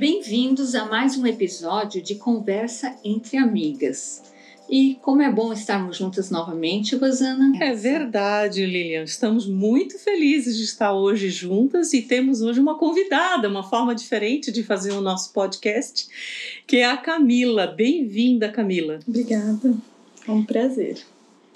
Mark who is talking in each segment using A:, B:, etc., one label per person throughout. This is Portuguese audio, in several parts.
A: Bem-vindos a mais um episódio de Conversa entre Amigas. E como é bom estarmos juntas novamente, Rosana.
B: É verdade, Lilian. Estamos muito felizes de estar hoje juntas e temos hoje uma convidada, uma forma diferente de fazer o nosso podcast, que é a Camila. Bem-vinda, Camila.
C: Obrigada. É um prazer.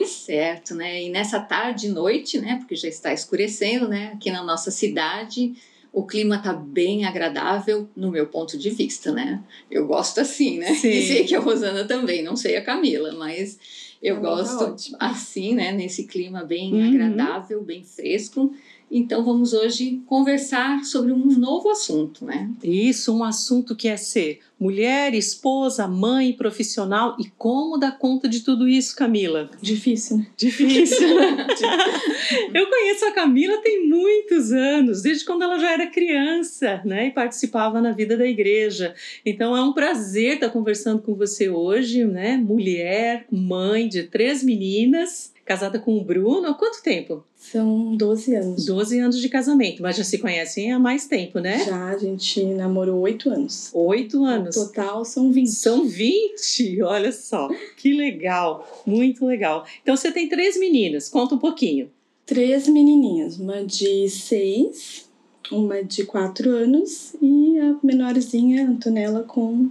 A: Certo, né? E nessa tarde e noite, né? Porque já está escurecendo, né? Aqui na nossa cidade, o clima tá bem agradável no meu ponto de vista, né? Eu gosto assim, né?
B: Sim.
A: E sei que a Rosana também, não sei a Camila, mas eu
C: tá
A: gosto assim, né? Nesse clima bem
B: Uhum.
A: agradável, bem fresco. Então vamos hoje conversar sobre um novo assunto, né?
B: Isso, um assunto que é ser mulher, esposa, mãe, profissional e como dar conta de tudo isso, Camila?
C: Difícil, né?
B: Difícil. Eu conheço a Camila tem muitos anos, desde quando ela já era criança, né? E participava na vida da igreja. Então é um prazer estar conversando com você hoje, né? Mulher, mãe de três meninas, casada com o Bruno. Há quanto tempo?
C: São 12 anos.
B: 12 anos de casamento, mas já se conhecem há mais tempo, né?
C: Já a gente namorou 8 anos.
B: Oito
C: No
B: anos.
C: total são 20.
B: São 20, olha só, que legal, muito legal. Então você tem três meninas, conta um pouquinho.
C: Três menininhas, uma de 6, uma de 4 anos e a menorzinha, Antonella, com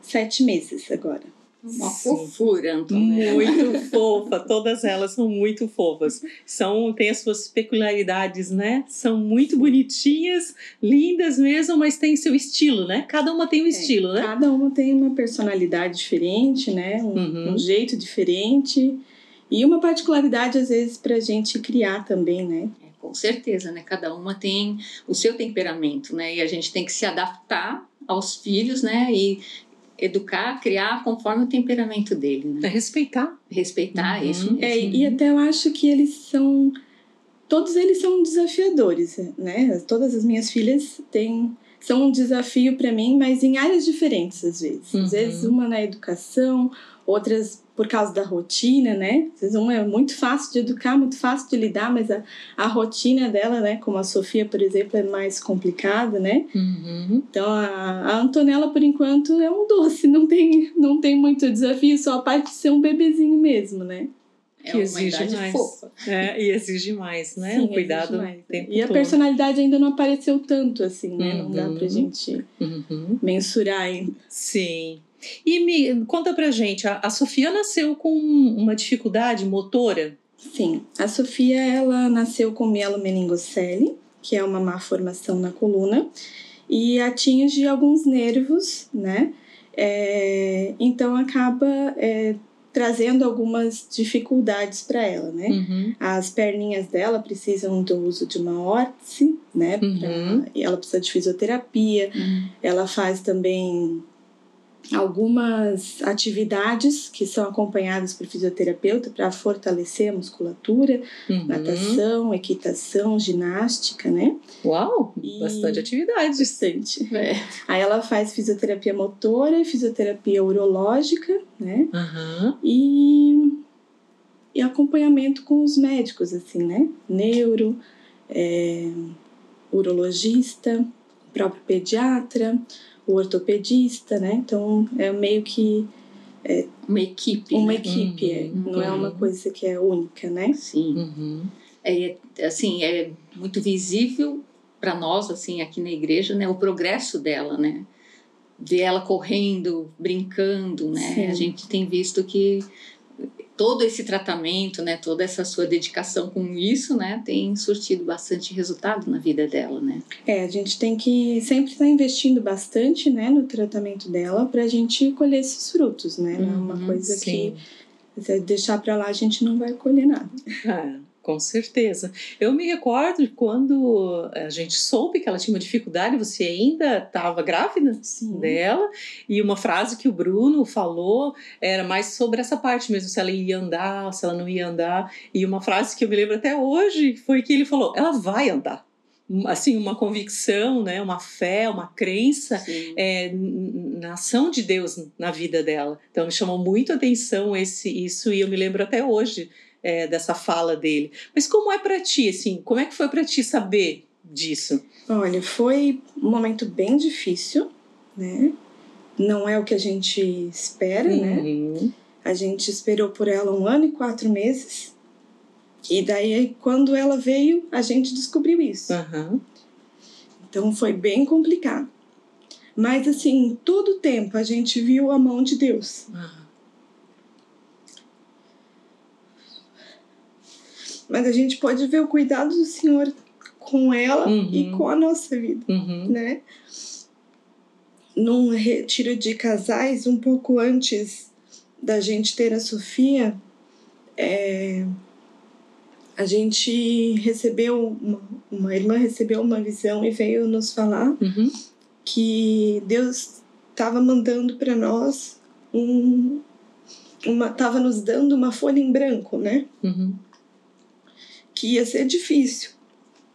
C: 7 meses agora.
A: Uma
B: Sim.
A: fofura, Antônia.
B: Muito fofa, todas elas são muito fofas. São, têm as suas peculiaridades, né? São muito bonitinhas, lindas mesmo, mas tem seu estilo, né? Cada uma tem um estilo, né?
C: Cada uma tem uma personalidade diferente, né? Um,
B: Uhum.
C: um jeito diferente e uma particularidade, às vezes, pra gente criar também, né?
A: É, com certeza, né? Cada uma tem o seu temperamento, né? E a gente tem que se adaptar aos filhos, né? E educar, criar conforme o temperamento dele,
B: É
A: né?
B: respeitar.
A: Respeitar
B: Uhum.
A: isso mesmo.
C: É, e até eu acho que eles são. Todos eles são desafiadores, né? Todas as minhas filhas têm. São um desafio para mim, mas em áreas diferentes às vezes.
B: Uhum.
C: Às vezes uma na educação, outras por causa da rotina, né? Às vezes uma é muito fácil de educar, muito fácil de lidar, mas a, a rotina dela, né? Como a Sofia, por exemplo, é mais complicada, né?
B: Uhum.
C: Então a, a Antonella, por enquanto, é um doce, não tem, não tem muito desafio, só a parte de ser um bebezinho mesmo, né?
A: É
B: que exige mais.
A: fofa.
B: É, e exige mais, né?
C: Sim,
B: um cuidado
C: mais.
B: o tempo
C: E a
B: todo.
C: personalidade ainda não apareceu tanto assim, né? Não dá
B: Uhum.
C: pra gente
B: Uhum.
C: mensurar ainda.
B: Sim. E me conta pra gente, a, a Sofia nasceu com uma dificuldade motora?
C: Sim, a Sofia, ela nasceu com mielomeningocele, que é uma má formação na coluna, e atinge alguns nervos, né? É, então acaba é, trazendo algumas dificuldades para ela, né?
B: Uhum.
C: As perninhas dela precisam do uso de uma órtese, né? pra-
B: Uhum.
C: e ela precisa de fisioterapia. Ela faz também algumas atividades que são acompanhadas por fisioterapeuta para fortalecer a musculatura,
B: Uhum.
C: natação, equitação, ginástica, né?
B: Uau,
C: E-
B: bastante atividade.
C: Bastante.
A: É.
C: Aí ela faz fisioterapia motora, fisioterapia urológica, né?
B: Aham.
C: E, e acompanhamento com os médicos, assim, né? Neuro, é, urologista, próprio pediatra, o ortopedista, né? Então é meio que
A: Uma equipe.
C: uma
A: né?
C: equipe, é,
B: Uhum.
C: não é uma coisa que é única, né?
A: Sim.
B: Uhum.
A: É, assim, é muito visível para nós, assim, aqui na igreja, né? O progresso dela, né? Ver ela correndo, brincando, né?
C: Sim.
A: A gente tem visto que todo esse tratamento, né? Toda essa sua dedicação com isso, né? Tem surtido bastante resultado na vida dela, né?
C: É, a gente tem que sempre estar investindo bastante, né, no tratamento dela para a gente colher esses frutos, né? Não é uma
A: Uhum,
C: coisa
B: Sim.
C: que se deixar para lá a gente não vai colher nada.
B: Ah, com certeza. Eu me recordo quando a gente soube que ela tinha uma dificuldade, você ainda estava grávida
C: Sim.
B: dela, e uma frase que o Bruno falou era mais sobre essa parte mesmo, se ela ia andar, se ela não ia andar. E uma frase que eu me lembro até hoje foi que ele falou: ela vai andar. Assim, uma convicção, né, uma fé, uma crença é, na ação de Deus na vida dela. Então me chamou muito a atenção esse, isso e eu me lembro até hoje é, dessa fala dele. Mas como é para ti, assim, como é que foi para ti saber disso?
C: Olha, foi um momento bem difícil, né? Não é o que a gente espera, né?
B: Uhum.
C: A gente esperou por ela um ano e quatro meses. E daí, quando ela veio, a gente descobriu isso.
B: Aham.
C: Então foi bem complicado. Mas assim, todo tempo a gente viu a mão de Deus.
B: Aham.
C: Mas a gente pode ver o cuidado do Senhor com ela
B: Uhum.
C: e com a nossa vida,
B: Uhum.
C: né? Num retiro de casais, um pouco antes da gente ter a Sofia, é, a gente recebeu, uma, uma irmã recebeu uma visão e veio nos falar
B: Uhum.
C: que Deus estava mandando para nós um uma estava nos dando uma folha em branco, né? Que ia ser difícil,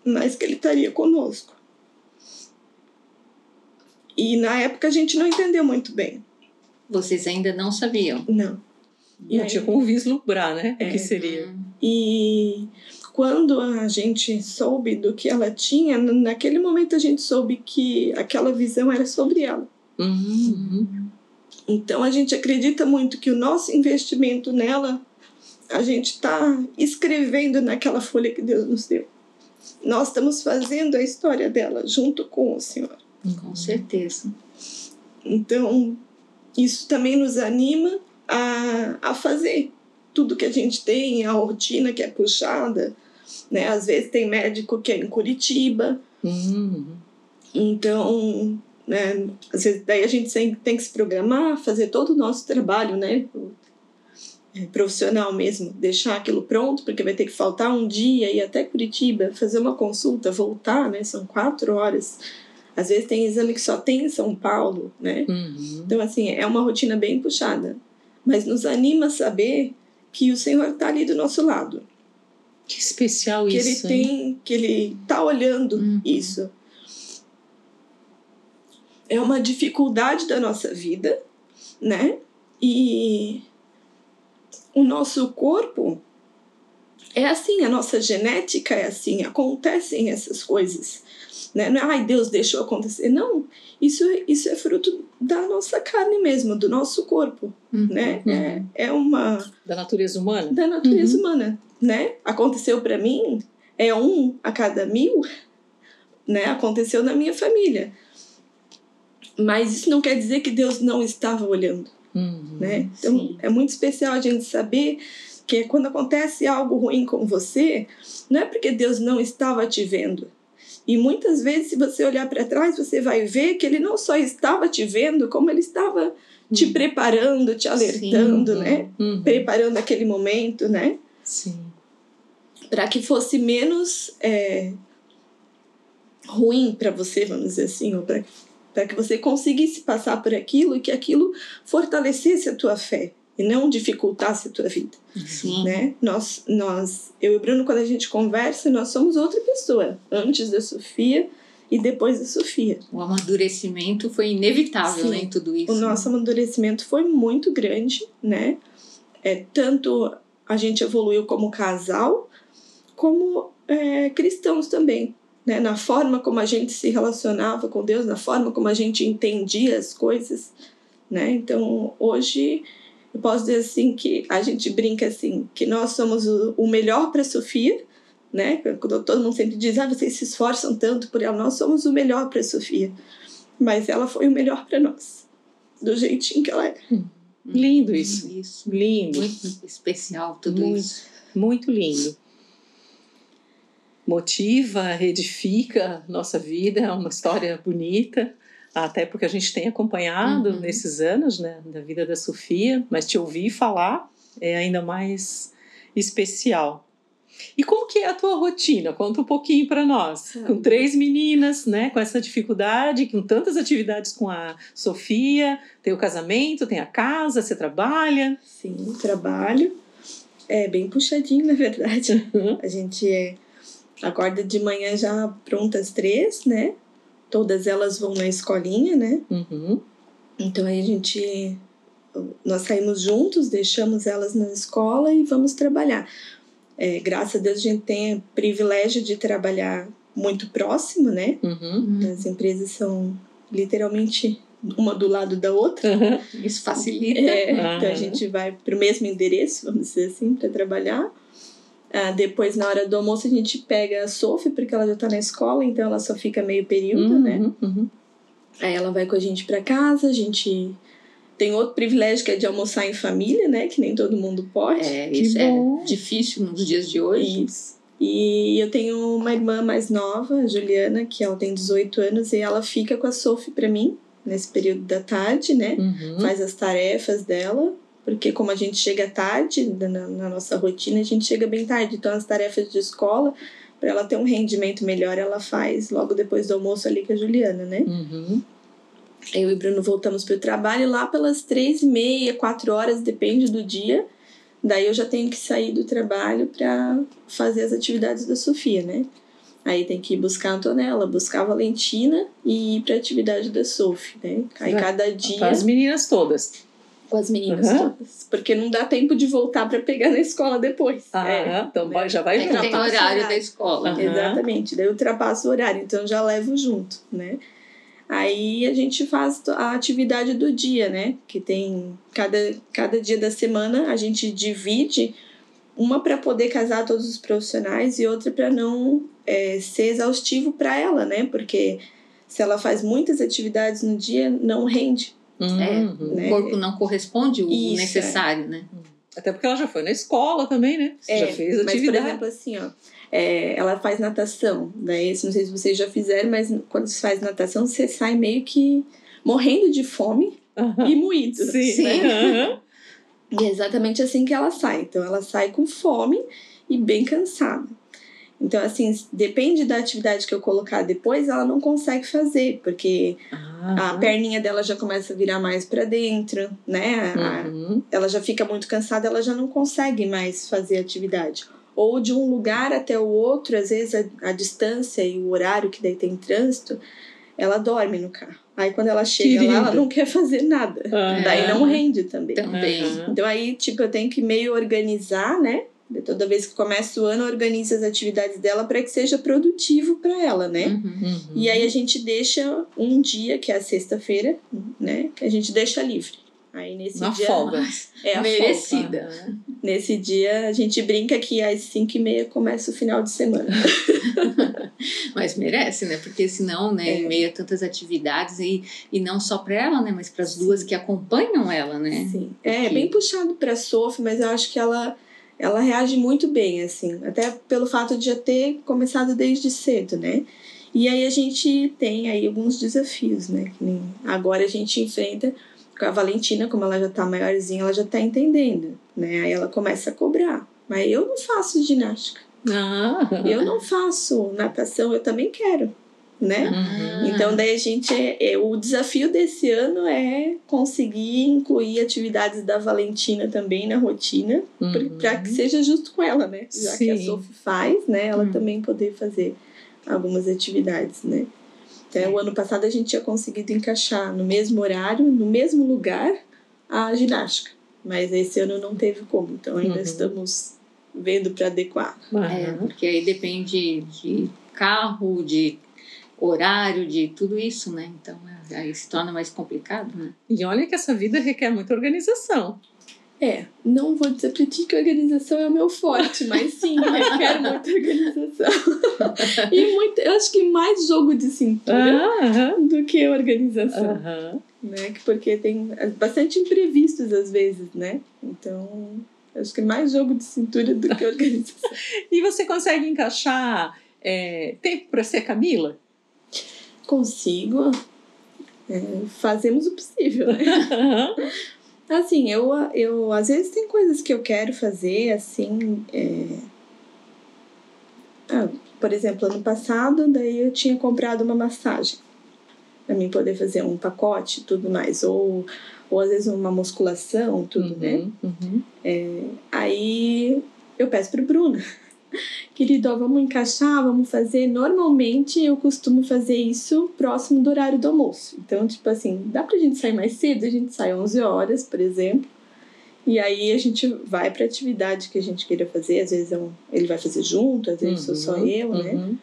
C: mas que ele estaria conosco. E na época a gente não entendeu muito bem.
A: Vocês ainda não sabiam.
C: Não. E
B: Não
C: aí-
B: tinha como vislumbrar, né? O
C: É.
B: que seria.
A: Hum,
C: E quando a gente soube do que ela tinha, naquele momento a gente soube que aquela visão era sobre ela.
B: Uhum.
C: Então a gente acredita muito que o nosso investimento nela, a gente está escrevendo naquela folha que Deus nos deu. Nós estamos fazendo a história dela junto com o Senhor.
A: Com certeza.
C: Então isso também nos anima a, a fazer tudo que a gente tem, a rotina que é puxada. Né? Às vezes tem médico que é em Curitiba,
B: Uhum.
C: Então, né, às vezes daí a gente tem, tem que se programar, fazer todo o nosso trabalho, né? Profissional mesmo, deixar aquilo pronto, porque vai ter que faltar um dia ir até Curitiba, fazer uma consulta, voltar, né? São quatro horas. Às vezes tem exame que só tem em São Paulo, né?
B: Uhum.
C: Então, assim, é uma rotina bem puxada. Mas nos anima saber que o Senhor está ali do nosso lado.
B: Que especial
C: Que
B: isso,
C: ele
B: hein?
C: tem, que ele tá olhando
A: Uhum.
C: isso. É uma dificuldade da nossa vida, né? E o nosso corpo é assim, a nossa genética é assim, acontecem essas coisas. Né? Não é, ai, Deus deixou acontecer. Não, isso, isso é fruto da nossa carne mesmo, do nosso corpo,
A: Uhum.
C: né?
B: Uhum.
C: É, é uma
B: Da natureza humana?
C: da natureza humana, né? Aconteceu para mim, é um a cada mil, né? Aconteceu na minha família. Mas isso não quer dizer que Deus não estava olhando,
B: Uhum.
C: né? Então
A: sim.
C: é muito especial a gente saber que quando acontece algo ruim com você, não é porque Deus não estava te vendo. E muitas vezes, se você olhar para trás, você vai ver que ele não só estava te vendo, como ele estava te
B: Uhum.
C: preparando, te alertando,
A: Sim.
C: né?
B: Uhum.
C: Preparando aquele momento, né?
B: Sim.
C: para que fosse menos é, ruim para você, vamos dizer assim, ou para que você conseguisse passar por aquilo e que aquilo fortalecesse a tua fé e não dificultasse a tua vida,
A: Sim.
C: né? Nós, nós, eu e o Bruno, quando a gente conversa, nós somos outra pessoa, antes da Sofia e depois da Sofia.
A: O amadurecimento foi inevitável
C: Sim.
A: né, em tudo isso.
C: O nosso amadurecimento foi muito grande, né? É, tanto a gente evoluiu como casal, como é, cristãos também. Né? Na forma como a gente se relacionava com Deus, na forma como a gente entendia as coisas. Né? Então, hoje, eu posso dizer assim que a gente brinca assim, que nós somos o, melhor para Sofia, né? Quando todo mundo sempre diz, ah, vocês se esforçam tanto por ela, nós somos o melhor para Sofia. Mas ela foi o melhor para nós, do jeitinho que ela é.
B: Lindo isso.
A: Isso.
B: Lindo.
A: Muito especial tudo
B: Muito.
A: isso.
B: Muito lindo. Motiva, edifica nossa vida, é uma história bonita, até porque a gente tem acompanhado
A: Uhum.
B: nesses anos né, da vida da Sofia, mas te ouvir falar é ainda mais especial. E como que é a tua rotina? Conta um pouquinho para nós. Com três meninas, né, com essa dificuldade, com tantas atividades com a Sofia, tem o casamento, tem a casa, você trabalha.
C: Sim, trabalho. É bem puxadinho, na verdade.
B: Uhum.
C: A gente é, acorda de manhã já pronta às três, né? Todas elas vão na escolinha, né?
B: Uhum.
C: Então aí a gente. Nós saímos juntos, deixamos elas na escola e vamos trabalhar. É, graças a Deus a gente tem o privilégio de trabalhar muito próximo, né?
B: Uhum.
C: As empresas são literalmente uma do lado da outra.
B: Aham.
A: Isso facilita.
C: É, então a
B: Aham.
C: gente vai para o mesmo endereço, vamos dizer assim, para trabalhar. Ah, depois, na hora do almoço, a gente pega a Sophie, porque ela já está na escola, então ela só fica meio período, né?
B: Uhum, uhum.
C: Aí ela vai com a gente para casa, a gente tem outro privilégio que é de almoçar em família, né? Que nem todo mundo pode.
A: É,
B: Que
A: isso
B: bom.
A: é difícil nos dias de hoje.
C: Isso. E eu tenho uma irmã mais nova, a Juliana, que ela tem 18 anos, e ela fica com a Sophie para mim, nesse período da tarde, né?
B: Uhum.
C: Faz as tarefas dela, porque como a gente chega tarde na, na nossa rotina, a gente chega bem tarde. Então as tarefas de escola, para ela ter um rendimento melhor, ela faz logo depois do almoço ali com a Juliana, né?
B: Uhum.
C: Eu e o Bruno voltamos para o trabalho lá pelas três e meia, quatro horas, depende do dia. Daí eu já tenho que sair do trabalho para fazer as atividades da Sofia, né? Aí tem que ir buscar a Antonella, buscar a Valentina e ir para a atividade da Sophie, né? Aí cada dia
B: Para as meninas todas.
C: Com as meninas
B: Uhum.
C: todas. Porque não dá tempo de voltar para pegar na escola depois.
B: Ah,
C: É,
B: então
C: né?
B: vai, já vai
A: É
B: junto.
A: tem
C: Ultrapassa o
A: horário da escola.
B: Aham.
C: Exatamente, daí eu ultrapasso o horário, então já levo junto, né? Aí a gente faz a atividade do dia, né? Que tem cada, cada dia da semana a gente divide uma para poder casar todos os profissionais e outra para não é, ser exaustivo para ela, né? Porque se ela faz muitas atividades no dia, não rende.
A: É,
B: Uhum.
A: o
C: né?
A: corpo não corresponde o
C: Isso,
A: necessário, né?
B: Até porque ela já foi na escola também, né?
C: É,
B: já fez
C: Mas, por
B: atividade.
C: exemplo, assim, ó, é, ela faz natação. Daí, não sei se vocês já fizeram, mas quando você faz natação, você sai meio que morrendo de fome
B: Aham.
C: e moído.
B: Sim.
A: Sim.
B: Aham.
C: E é exatamente assim que ela sai. Então, ela sai com fome e bem cansada. Então, assim, depende da atividade que eu colocar depois, ela não consegue fazer, porque a
B: Aham.
C: perninha dela já começa a virar mais para dentro, né? A-
B: Uhum.
C: ela já fica muito cansada, ela já não consegue mais fazer atividade. Ou de um lugar até o outro, às vezes a, a distância e o horário que daí tem trânsito, ela dorme no carro. Aí quando ela chega lá, ela não quer fazer nada.
B: Aham.
C: Daí não rende também.
A: Também.
B: Aham.
C: Então aí, tipo, eu tenho que meio organizar, né? Toda vez que começa o ano, eu organizo as atividades dela para que seja produtivo para ela, né?
A: Uhum.
B: Uhum.
C: E aí a gente deixa um dia, que é a sexta-feira, né? Que a gente deixa livre. Aí nesse
B: Uma
C: dia
B: folga.
C: é a folga.
A: Merecida.
B: Aham.
C: Nesse dia a gente brinca que às 5 e meia começa o final de semana.
A: Mas merece, né? Porque senão, né,
C: É.
A: em meio a tantas atividades, e, e não só para ela, né? Mas para as duas que acompanham ela, né?
C: Sim. É
A: Porque-
C: bem puxado pra Sophie, mas eu acho que ela, ela reage muito bem, assim. Até pelo fato de já ter começado desde cedo, né? E aí a gente tem aí alguns desafios, né? Agora a gente enfrenta com a Valentina, como ela já tá maiorzinha, ela já tá entendendo, né? Aí ela começa a cobrar. Mas eu não faço ginástica.
B: Ah.
C: Eu não faço natação, eu também quero, né?
B: Uhum.
C: Então, daí a gente. É, o desafio desse ano é conseguir incluir atividades da Valentina também na rotina,
B: Uhum.
C: para que seja justo com ela, né? Já que a
B: Sim.
C: Sophie faz, né? Ela
A: Hum.
C: também poder fazer algumas atividades, né? Então, o ano passado a gente tinha conseguido encaixar no mesmo horário, no mesmo lugar, a ginástica. Mas esse ano não teve como, então ainda
B: Uhum.
C: estamos vendo para adequar.
A: É, porque aí depende de carro, de horário, de tudo isso, né? Então é, aí se torna mais complicado, né?
B: E olha que essa vida requer muita organização.
C: É, não vou dizer pra ti que organização é o meu forte, mas sim, requer muita organização. e muito, eu acho que mais jogo de cintura
B: Aham.
C: do que organização,
B: Aham.
C: né? Que Porque tem bastante imprevistos às vezes, né? Então, acho que mais jogo de cintura do que organização.
B: E você consegue encaixar é, tempo para ser Camila?
C: Consigo. É, fazemos o possível, né? Assim, eu, eu às vezes tem coisas que eu quero fazer, assim. é, ah, por exemplo, ano passado, daí eu tinha comprado uma massagem para mim poder fazer um pacote e tudo mais. Ou, ou às vezes uma musculação, tudo, né?
B: Uhum. Uhum.
C: Aí eu peço pro Bruno. Querido, ó, vamos encaixar, vamos fazer. Normalmente eu costumo fazer isso próximo do horário do almoço. Então, tipo assim, dá pra gente sair mais cedo? A gente sai 11 horas, por exemplo. E aí a gente vai pra atividade que a gente queira fazer. Às vezes é um- ele vai fazer junto, às vezes sou só
B: Uhum.
C: eu, né?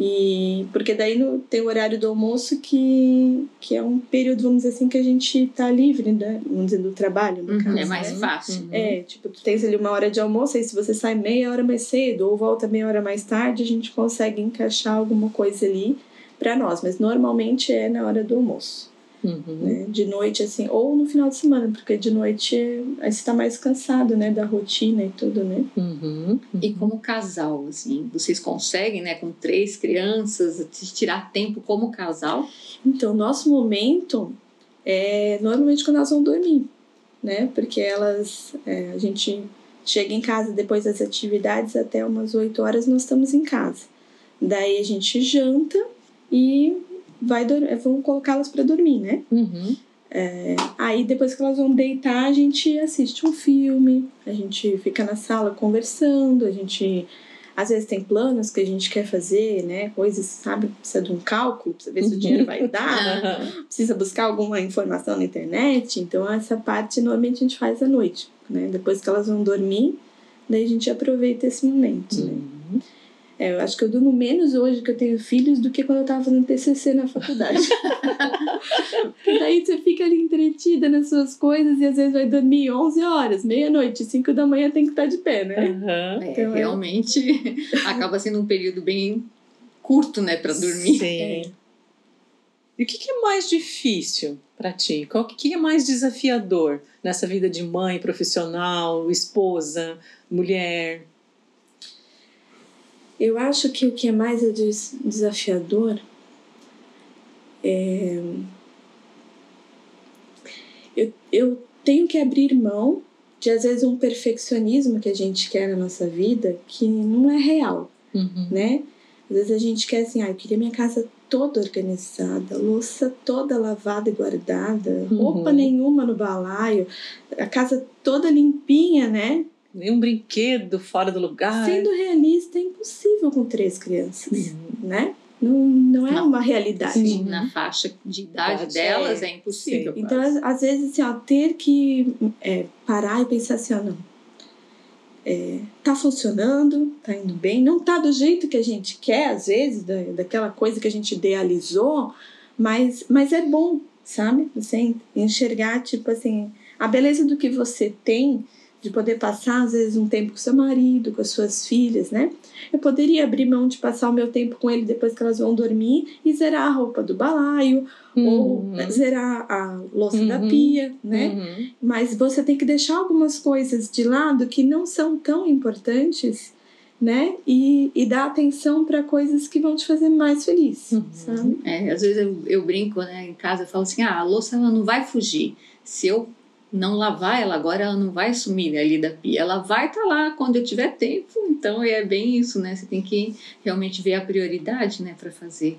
C: E porque daí no, tem o horário do almoço que, que é um período, vamos dizer assim, que a gente tá livre, né? Vamos dizer, do trabalho, no
A: Uhum,
C: caso.
A: é mais
C: né?
A: fácil.
B: Uhum.
C: É, tipo, tu tens ali uma hora de almoço, aí se você sai meia hora mais cedo ou volta meia hora mais tarde, a gente consegue encaixar alguma coisa ali para nós, mas normalmente é na hora do almoço,
B: Uhum.
C: né? De noite, assim, ou no final de semana, porque de noite aí você tá mais cansado, né? Da rotina e tudo, né?
B: Uhum.
A: E como casal, assim, vocês conseguem, né, com três crianças, tirar tempo como casal?
C: Então, nosso momento é normalmente quando elas vão dormir, né? Porque elas, é, a gente chega em casa depois das atividades, até umas 8 horas nós estamos em casa. Daí a gente janta e vai vamos colocá-las para dormir, né?
B: Uhum.
C: Aí depois que elas vão deitar, a gente assiste um filme, a gente fica na sala conversando, a gente às vezes tem planos que a gente quer fazer, né? Coisas, sabe? Precisa de um cálculo, precisa ver se o dinheiro vai dar,
B: Aham.
C: precisa buscar alguma informação na internet. Então essa parte normalmente a gente faz à noite, né? Depois que elas vão dormir, daí a gente aproveita esse momento, né?
B: Uhum.
C: É, eu acho que eu durmo menos hoje que eu tenho filhos do que quando eu tava fazendo TCC na faculdade. Porque daí você fica ali entretida nas suas coisas e às vezes vai dormir 11 horas, meia-noite, 5 da manhã tem que estar de pé, né?
B: Aham.
A: É,
C: Então, é-
A: realmente acaba sendo um período bem curto, né, para dormir.
B: Sim.
C: É.
B: E o que que é mais difícil para ti? Qual que que é mais desafiador nessa vida de mãe, profissional, esposa, mulher?
C: Eu acho que o que é mais des- desafiador é. Eu, eu tenho que abrir mão de, às vezes, um perfeccionismo que a gente quer na nossa vida que não é real,
B: Uhum.
C: né? Às vezes a gente quer assim, ah, eu queria minha casa toda organizada, louça toda lavada e guardada,
B: Uhum.
C: roupa nenhuma no balaio, a casa toda limpinha, né?
B: Nenhum brinquedo fora do lugar.
C: Sendo realista, impossível com três crianças,
B: Uhum.
C: né? Não, não é
A: Não.
C: uma realidade.
A: Sim,
B: Uhum.
A: na faixa de idade
B: Idade,
A: delas
C: é.
A: é, impossível.
B: Sim.
C: Então, às vezes, assim, ó, ter que é, parar e pensar assim, ó, não. É, tá funcionando, tá indo bem, não tá do jeito que a gente quer, às vezes, da, daquela coisa que a gente idealizou, mas, mas é bom, sabe? Você enxergar, tipo assim, a beleza do que você tem, de poder passar, às vezes, um tempo com seu marido, com as suas filhas, né? Eu poderia abrir mão de passar o meu tempo com ele depois que elas vão dormir e zerar a roupa do balaio, ou
B: Uhum.
C: zerar a louça da
B: Uhum.
C: pia, né?
B: Uhum.
C: Mas você tem que deixar algumas coisas de lado que não são tão importantes, né? E, e dar atenção para coisas que vão te fazer mais feliz,
B: Uhum.
C: sabe?
A: É, às vezes eu, eu brinco, né, em casa, eu falo assim, ah, a louça ela não vai fugir. Se eu não lavar ela agora, ela não vai sumir ali da pia. Ela vai estar lá quando eu tiver tempo. Então é bem isso, né? Você tem que realmente ver a prioridade, né, para fazer.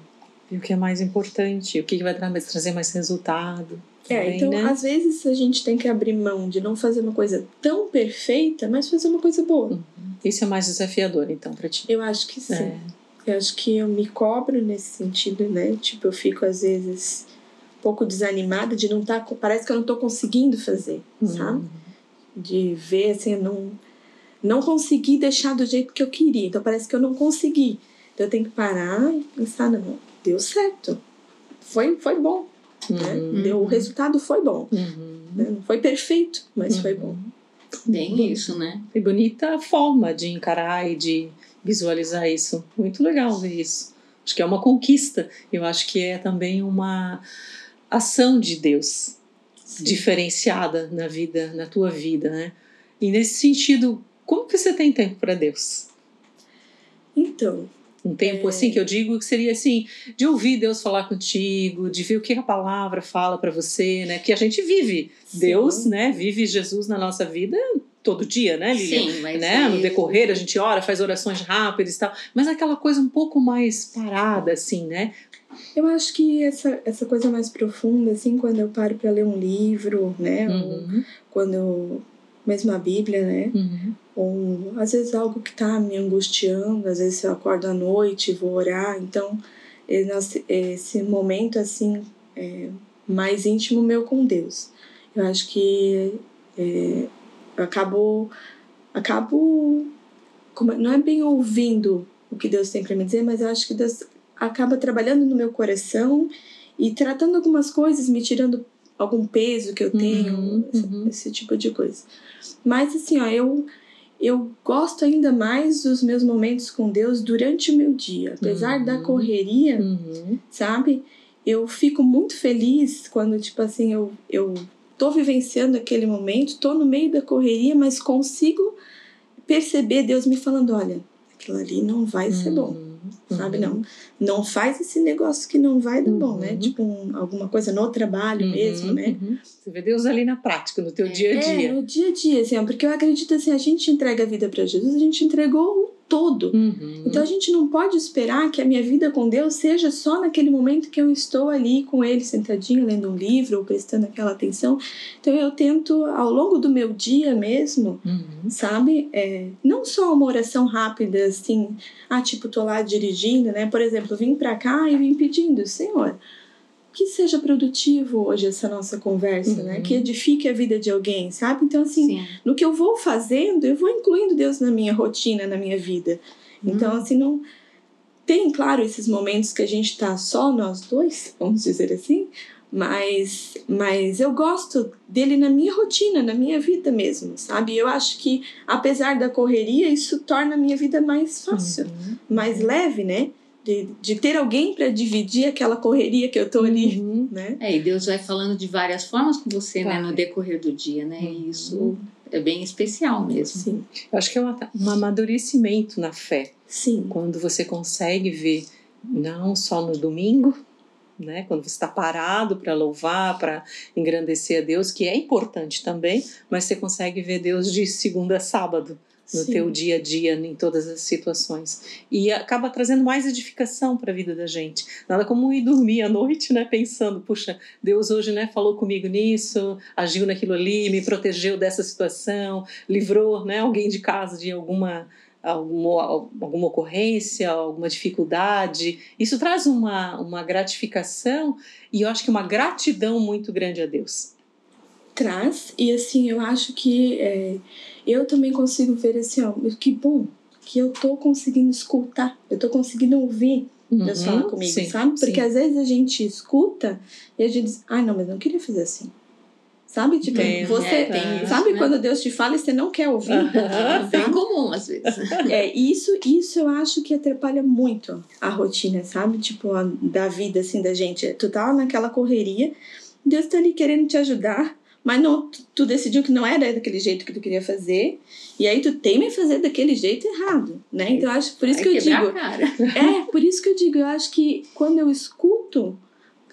B: E o que é mais importante? O que vai tra- trazer mais resultado?
C: É,
B: também,
C: então
B: né?
C: às vezes a gente tem que abrir mão de não fazer uma coisa tão perfeita, mas fazer uma coisa boa.
B: Isso é mais desafiador, então, para ti.
C: Eu acho que sim.
B: É.
C: Eu acho que eu me cobro nesse sentido, né? Tipo, eu fico às vezes pouco desanimada de não estar. parece que eu não tô conseguindo fazer, sabe?
B: Uhum.
C: De ver assim, eu não, não consegui deixar do jeito que eu queria. Então parece que eu não consegui. Então eu tenho que parar e pensar, não, deu certo. Foi, foi bom. Né?
B: Uhum.
C: Deu, o resultado foi bom.
B: Uhum.
C: né? Não foi perfeito, mas foi
B: Uhum.
C: bom.
A: Bem isso, né?
B: E bonita forma de encarar e de visualizar isso. Muito legal ver isso. Acho que é uma conquista. Eu acho que é também uma ação de Deus diferenciada na vida, na tua vida, né? E nesse sentido, como que você tem tempo para Deus?
C: Então,
B: Um tempo
C: É.
B: assim que eu digo que seria assim, de ouvir Deus falar contigo, de ver o que a palavra fala para você, né? Que a gente vive
C: Sim.
B: Deus, né? Vive Jesus na nossa vida todo dia, né, Lilian?
A: Sim, mas
B: né? No
A: aí-
B: decorrer a gente ora, faz orações rápidas e tal, mas aquela coisa um pouco mais parada, assim, né?
C: Eu acho que essa, essa coisa mais profunda, assim, quando eu paro para ler um livro, né? Ou
B: Uhum,
C: quando eu, mesmo a Bíblia, né?
B: uhum,
C: ou às vezes algo que está me angustiando, às vezes eu acordo à noite vou orar, então esse, esse momento assim é mais íntimo meu com Deus. Eu acho que é, eu acabo, acabo como- não é bem ouvindo o que Deus tem para me dizer, mas eu acho que Deus acaba trabalhando no meu coração e tratando algumas coisas, me tirando algum peso que eu tenho,
B: Uhum,
C: esse,
B: uhum.
C: esse tipo de coisa. Mas assim, ó, eu eu gosto ainda mais dos meus momentos com Deus durante o meu dia, apesar da
B: Uhum.
C: correria,
B: Uhum.
C: sabe? Eu fico muito feliz quando tipo assim, eu eu tô vivenciando aquele momento, tô no meio da correria, mas consigo perceber Deus me falando, olha, aquilo ali não vai ser bom
B: Uhum.
C: Sabe? Não, não faz esse negócio que não vai dar bom, né?
B: Uhum.
C: Tipo um- alguma coisa no trabalho
B: Uhum,
C: mesmo, né?
B: uhum. Você vê Deus ali na prática, no teu
A: É.
B: dia a
C: É,
B: dia.
C: no dia a dia, assim, ó, porque eu acredito assim, a gente entrega a vida para Jesus, a gente entregou todo.
B: Uhum.
C: Então a gente não pode esperar que a minha vida com Deus seja só naquele momento que eu estou ali com Ele sentadinho lendo um livro ou prestando aquela atenção. Então eu tento ao longo do meu dia mesmo
B: Uhum.
C: sabe? É, não só uma oração rápida, assim, ah, tipo, tô lá dirigindo, né? Por exemplo, vim pra cá e vim pedindo, Senhor, que seja produtivo hoje essa nossa conversa, né?
B: Uhum.
C: Que edifique a vida de alguém, sabe? Então, assim,
A: Sim.
C: no que eu vou fazendo, eu vou incluindo Deus na minha rotina, na minha vida. Então, assim, não. Tem, claro, esses momentos que a gente tá só nós dois, vamos dizer assim, mas, mas eu gosto dele na minha rotina, na minha vida mesmo, sabe? Eu acho que, apesar da correria, isso torna a minha vida mais fácil,
B: Uhum.
C: mais leve, né? De, de ter alguém para dividir aquela correria que eu tô ali,
B: Uhum.
C: né?
A: É, e Deus vai falando de várias formas com você, né, no decorrer do dia, né?
B: Uhum.
A: E isso é bem especial mesmo.
C: Sim,
B: Eu acho que é um, um amadurecimento na fé.
C: sim.
B: Quando você consegue ver, não só no domingo, né? Quando você está parado para louvar, para engrandecer a Deus, que é importante também, mas você consegue ver Deus de segunda a sábado no
C: sim.
B: teu dia a dia, em todas as situações. E acaba trazendo mais edificação para a vida da gente. Nada como ir dormir à noite, né, pensando, puxa, Deus hoje, né, falou comigo nisso, agiu naquilo ali, me protegeu dessa situação, livrou, né, alguém de casa de alguma alguma, alguma ocorrência, alguma dificuldade. Isso traz uma, uma gratificação e eu acho que uma gratidão muito grande a Deus.
C: Traz e assim eu acho que é, eu também consigo ver assim ó que bom que eu tô conseguindo escutar eu tô conseguindo ouvir Deus
B: Uhum,
C: falar comigo
B: sim,
C: sabe porque
B: sim.
C: às vezes a gente escuta e a gente diz ai não mas não queria fazer assim sabe tipo
B: Tem,
C: você
A: é, tem
C: sabe
A: né?
C: quando Deus te fala e você não quer ouvir
B: Aham.
A: Bem comum às vezes.
C: é, isso, isso eu acho que atrapalha muito a rotina, sabe? Tipo, a, da vida, assim, da gente. Tu tá naquela correria, Deus tá ali querendo te ajudar, mas não, tu, tu decidiu que não era daquele jeito que tu queria fazer, e aí tu teima em fazer daquele jeito errado, né? Então, eu acho, por isso
A: Vai
C: que eu digo... É, por isso que eu digo, eu acho que quando eu escuto,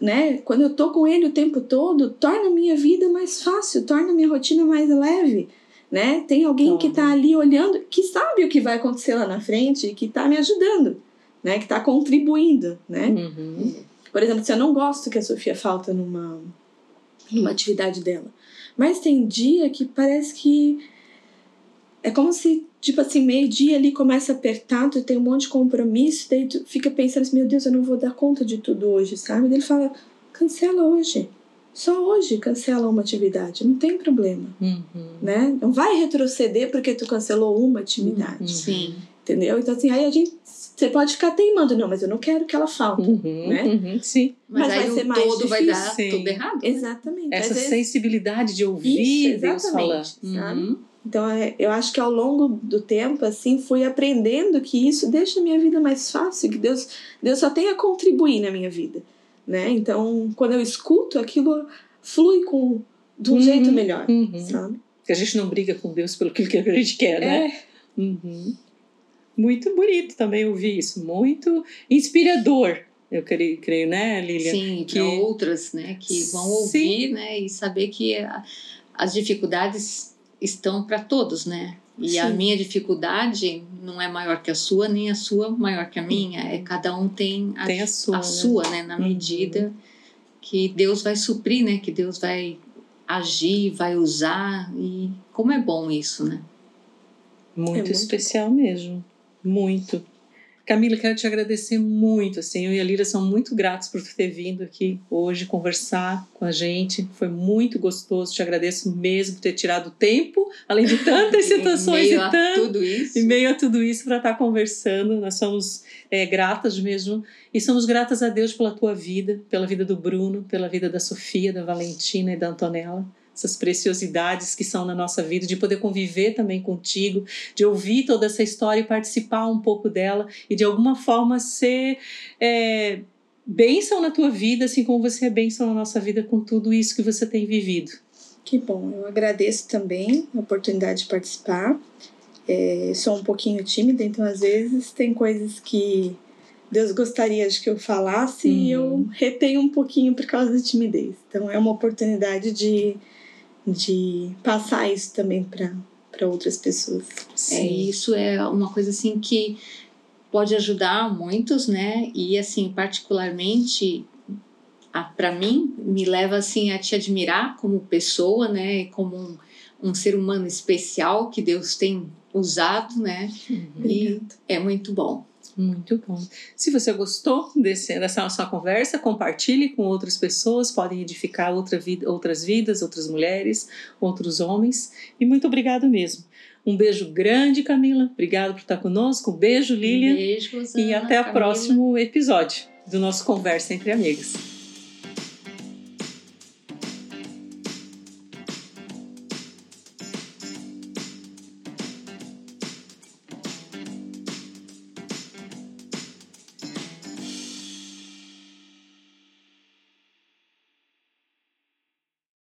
C: né, quando eu tô com ele o tempo todo, torna a minha vida mais fácil, torna a minha rotina mais leve, né? Tem alguém que tá ali olhando, que sabe o que vai acontecer lá na frente e que tá me ajudando, né, que tá contribuindo, né?
B: Uhum.
C: Por exemplo, se eu não gosto que a Sofia falta numa, numa atividade dela, mas tem dia que parece que é como se, tipo assim, meio-dia ali começa a apertar, tu tem um monte de compromisso, daí tu fica pensando assim, meu Deus, eu não vou dar conta de tudo hoje, sabe? Daí ele fala, cancela hoje. Só hoje cancela uma atividade, não tem problema,
B: Uhum.
C: né? Não vai retroceder porque tu cancelou uma atividade,
B: Uhum.
A: Sim.
C: Entendeu? Então assim, aí a gente, você pode ficar teimando, não, mas eu não quero que ela falte.
B: Uhum,
C: né?
B: uhum, sim.
A: Mas,
C: Mas
A: aí
C: vai
A: o
C: ser mais
A: todo vai dar
B: difícil.
A: tudo errado.
C: Exatamente.
B: Essa
C: vezes-
B: sensibilidade de ouvir
C: Isso,
B: Deus falar.
C: exatamente, sabe?
B: Uhum.
C: Então, é, eu acho que ao longo do tempo, assim, fui aprendendo que isso deixa a minha vida mais fácil, que Deus, Deus só tem a contribuir na minha vida, né? Então, quando eu escuto, aquilo flui com de um
B: Uhum,
C: jeito melhor,
B: uhum.
C: sabe?
B: Que a gente não briga com Deus pelo que a gente quer, né?
C: É,
B: Uhum. Muito bonito também ouvir isso, muito inspirador, eu creio, creio né, Lilian?
A: Sim,
B: que-
A: para outras, né, que vão
B: Sim.
A: ouvir, né, e saber que a- as dificuldades estão para todos, né? E a
C: Sim.
A: minha dificuldade não é maior que a sua, nem a sua maior que a minha. É cada um tem a,
B: Tem a sua.
A: a
B: né?
A: sua, né, na
B: Uhum.
A: medida que Deus vai suprir, né, que Deus vai agir, vai usar e como é bom isso, né?
B: Muito,
C: É muito
B: especial mesmo. Muito. Camila, quero te agradecer muito. Assim, eu e a Lira são muito gratos por ter vindo aqui hoje conversar com a gente. Foi muito gostoso. Te agradeço mesmo por ter tirado tempo, além de tantas situações e tanto,
A: tudo isso.
B: em meio a tudo isso para estar conversando. Nós somos é, gratas mesmo e somos gratas a Deus pela tua vida, pela vida do Bruno, pela vida da Sofia, da Valentina e da Antonella essas preciosidades que são na nossa vida, de poder conviver também contigo, de ouvir toda essa história e participar um pouco dela e de alguma forma ser é, bênção na tua vida, assim como você é bênção na nossa vida com tudo isso que você tem vivido.
C: Que bom, eu agradeço também a oportunidade de participar. É, sou um pouquinho tímida, então às vezes tem coisas que Deus gostaria de que eu falasse e eu uhum. retenho um pouquinho por causa da timidez. Então é uma oportunidade de de passar isso também para outras pessoas.
A: Sim. É, isso é uma coisa assim que pode ajudar muitos, né? E assim, particularmente para mim, me leva assim a te admirar como pessoa, né? E como um, um ser humano especial que Deus tem usado, né? Uhum. E é muito bom.
B: Muito bom. Se você gostou desse, dessa nossa conversa, compartilhe com outras pessoas, podem edificar outra vida, outras vidas, outras mulheres, outros homens. E muito obrigado mesmo. Um beijo grande, Camila. Obrigado por estar conosco. Um beijo, Lilian.
A: Um beijo, Rosana,
B: E até o próximo episódio do nosso Conversa Entre Amigas.